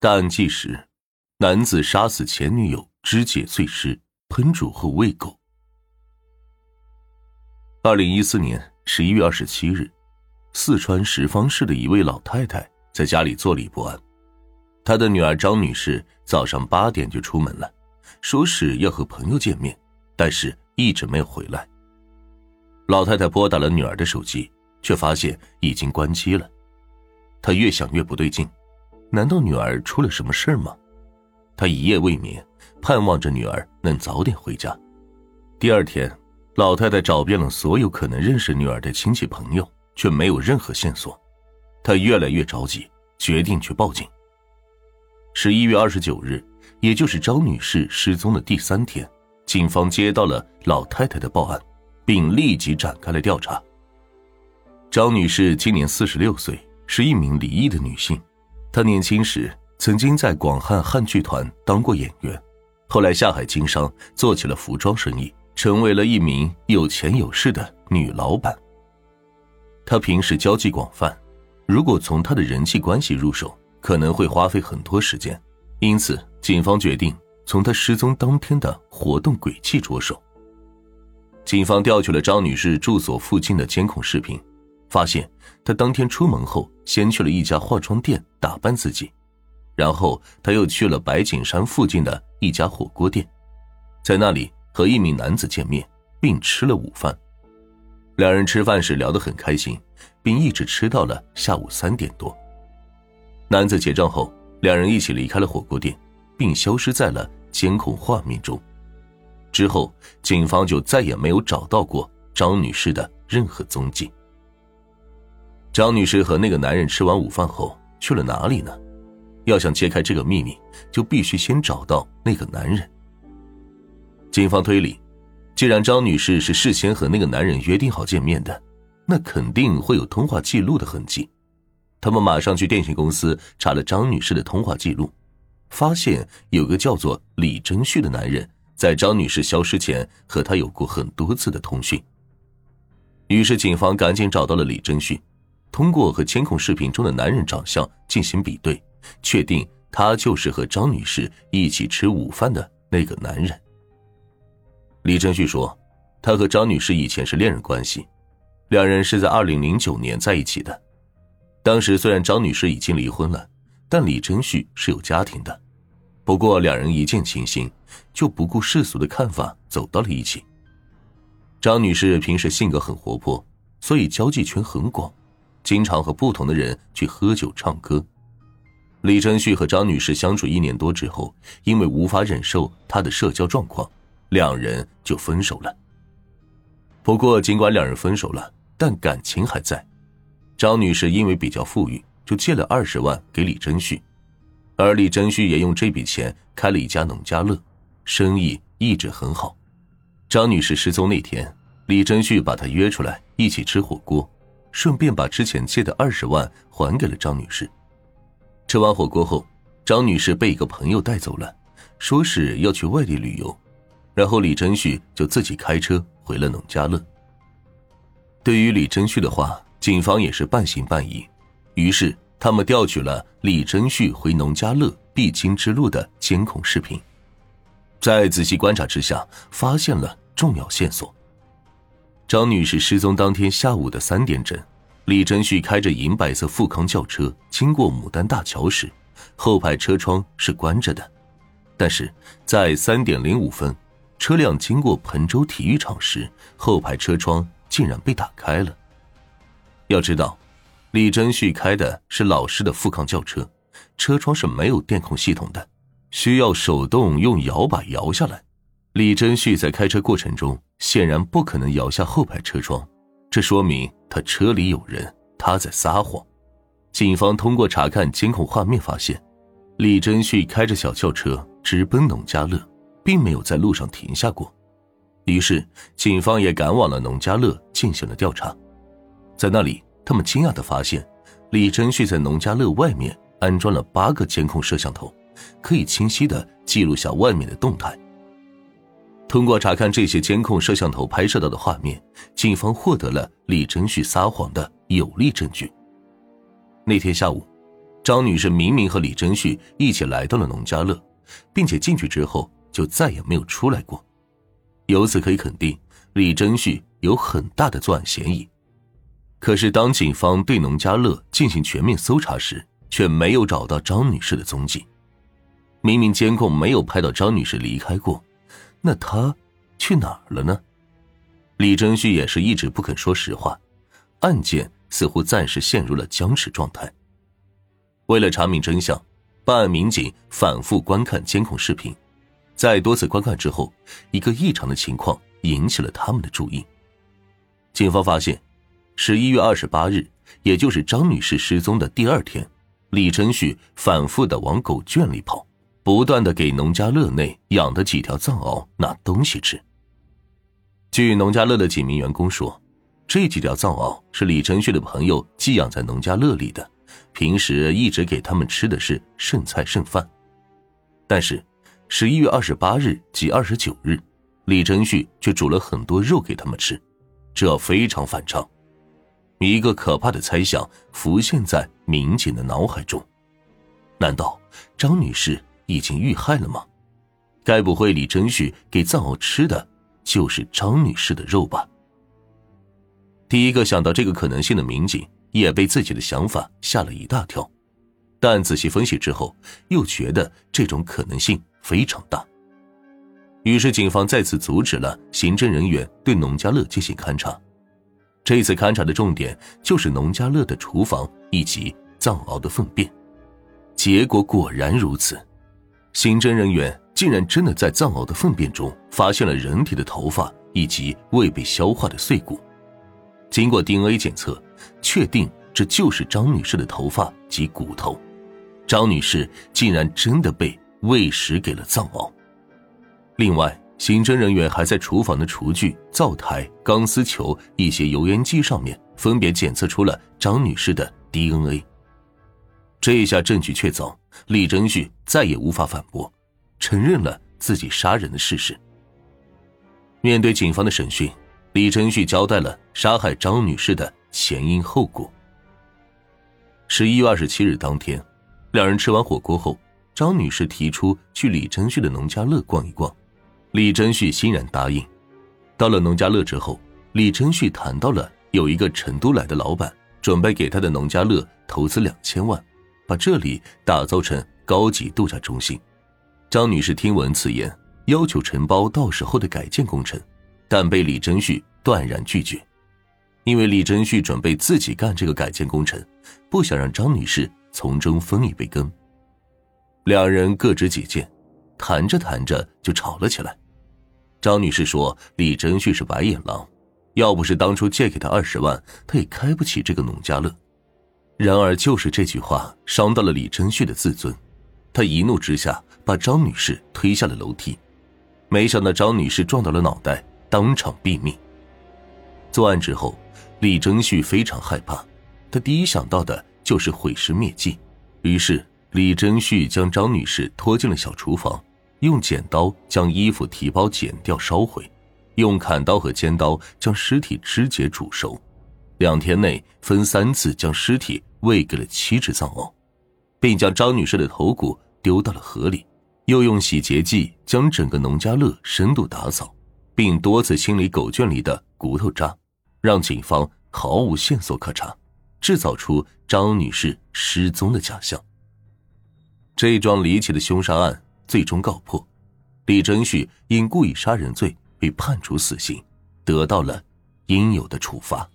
大案纪实：男子杀死前女友，肢解碎尸，烹煮后喂狗。二零一四年十一月二十七日，四川什邡市的一位老太太在家里坐立不安。她的女儿张女士早上八点就出门了，说是要和朋友见面，但是一直没有回来。老太太拨打了女儿的手机，却发现已经关机了。她越想越不对劲。难道女儿出了什么事吗？他一夜未眠，盼望着女儿能早点回家。第二天，老太太找遍了所有可能认识女儿的亲戚朋友，却没有任何线索。她越来越着急，决定去报警。十一月二十九日，也就是张女士失踪的第三天，警方接到了老太太的报案，并立即展开了调查。张女士今年四十六岁，是一名离异的女性。他年轻时曾经在广汉汉剧团当过演员，后来下海经商，做起了服装生意，成为了一名有钱有势的女老板。他平时交际广泛，如果从他的人际关系入手，可能会花费很多时间，因此警方决定从他失踪当天的活动轨迹着手。警方调取了张女士住所附近的监控视频。发现他当天出门后，先去了一家化妆店打扮自己，然后他又去了白景山附近的一家火锅店，在那里和一名男子见面，并吃了午饭。两人吃饭时聊得很开心，并一直吃到了下午三点多。男子结账后，两人一起离开了火锅店，并消失在了监控画面中。之后，警方就再也没有找到过张女士的任何踪迹。张女士和那个男人吃完午饭后去了哪里呢？要想揭开这个秘密，就必须先找到那个男人。警方推理，既然张女士是事先和那个男人约定好见面的，那肯定会有通话记录的痕迹。他们马上去电信公司查了张女士的通话记录，发现有个叫做李真旭的男人在张女士消失前和她有过很多次的通讯。于是警方赶紧找到了李真旭。通过和监控视频中的男人长相进行比对，确定他就是和张女士一起吃午饭的那个男人。李振旭说，他和张女士以前是恋人关系，两人是在二零零九年在一起的。当时虽然张女士已经离婚了，但李振旭是有家庭的。不过两人一见倾心，就不顾世俗的看法走到了一起。张女士平时性格很活泼，所以交际圈很广。经常和不同的人去喝酒唱歌。李真旭和张女士相处一年多之后，因为无法忍受她的社交状况，两人就分手了。不过，尽管两人分手了，但感情还在。张女士因为比较富裕，就借了二十万给李真旭，而李真旭也用这笔钱开了一家农家乐，生意一直很好。张女士失踪那天，李真旭把她约出来一起吃火锅。顺便把之前借的二十万还给了张女士。吃完火锅后，张女士被一个朋友带走了，说是要去外地旅游。然后李真旭就自己开车回了农家乐。对于李真旭的话，警方也是半信半疑，于是他们调取了李真旭回农家乐必经之路的监控视频，在仔细观察之下，发现了重要线索。张女士失踪当天下午的三点整，李真旭开着银白色富康轿车经过牡丹大桥时，后排车窗是关着的。但是在三点零五分，车辆经过彭州体育场时，后排车窗竟然被打开了。要知道，李真旭开的是老式的富康轿车，车窗是没有电控系统的，需要手动用摇把摇下来。李真旭在开车过程中显然不可能摇下后排车窗，这说明他车里有人，他在撒谎。警方通过查看监控画面发现，李真旭开着小轿车直奔农家乐，并没有在路上停下过。于是，警方也赶往了农家乐进行了调查。在那里，他们惊讶的发现，李真旭在农家乐外面安装了八个监控摄像头，可以清晰的记录下外面的动态。通过查看这些监控摄像头拍摄到的画面，警方获得了李真旭撒谎的有力证据。那天下午，张女士明明和李真旭一起来到了农家乐，并且进去之后就再也没有出来过。由此可以肯定，李真旭有很大的作案嫌疑。可是，当警方对农家乐进行全面搜查时，却没有找到张女士的踪迹。明明监控没有拍到张女士离开过，那他去哪儿了呢？李真旭也是一直不肯说实话，案件似乎暂时陷入了僵持状态。为了查明真相，办案民警反复观看监控视频，在多次观看之后，一个异常的情况引起了他们的注意。警方发现，十一月二十八日，也就是张女士失踪的第二天，李真旭反复的往狗圈里跑。不断的给农家乐内养的几条藏獒拿东西吃。据农家乐的几名员工说，这几条藏獒是李承旭的朋友寄养在农家乐里的，平时一直给他们吃的是剩菜剩饭。但是，十一月二十八日及二十九日，李承旭却煮了很多肉给他们吃，这非常反常。一个可怕的猜想浮现在民警的脑海中：难道张女士？已经遇害了吗？该不会李真旭给藏獒吃的就是张女士的肉吧？第一个想到这个可能性的民警也被自己的想法吓了一大跳，但仔细分析之后，又觉得这种可能性非常大。于是，警方再次阻止了刑侦人员对农家乐进行勘查。这次勘查的重点就是农家乐的厨房以及藏獒的粪便，结果果然如此。刑侦人员竟然真的在藏獒的粪便中发现了人体的头发以及未被消化的碎骨，经过 DNA 检测，确定这就是张女士的头发及骨头。张女士竟然真的被喂食给了藏獒。另外，刑侦人员还在厨房的厨具、灶台、钢丝球、一些油烟机上面分别检测出了张女士的 DNA。这一下证据确凿。李真旭再也无法反驳，承认了自己杀人的事实。面对警方的审讯，李真旭交代了杀害张女士的前因后果。十一月二十七日当天，两人吃完火锅后，张女士提出去李真旭的农家乐逛一逛，李真旭欣然答应。到了农家乐之后，李真旭谈到了有一个成都来的老板准备给他的农家乐投资两千万。把这里打造成高级度假中心，张女士听闻此言，要求承包到时候的改建工程，但被李真旭断然拒绝，因为李真旭准备自己干这个改建工程，不想让张女士从中分一杯羹。两人各执己见，谈着谈着就吵了起来。张女士说：“李真旭是白眼狼，要不是当初借给他二十万，他也开不起这个农家乐。”然而，就是这句话伤到了李真旭的自尊，他一怒之下把张女士推下了楼梯，没想到张女士撞到了脑袋，当场毙命。作案之后，李真旭非常害怕，他第一想到的就是毁尸灭迹，于是李真旭将张女士拖进了小厨房，用剪刀将衣服提包剪掉烧毁，用砍刀和尖刀将尸体肢解煮熟，两天内分三次将尸体。喂给了七只藏獒，并将张女士的头骨丢到了河里，又用洗洁剂将整个农家乐深度打扫，并多次清理狗圈里的骨头渣，让警方毫无线索可查，制造出张女士失踪的假象。这桩离奇的凶杀案最终告破，李真旭因故意杀人罪被判处死刑，得到了应有的处罚。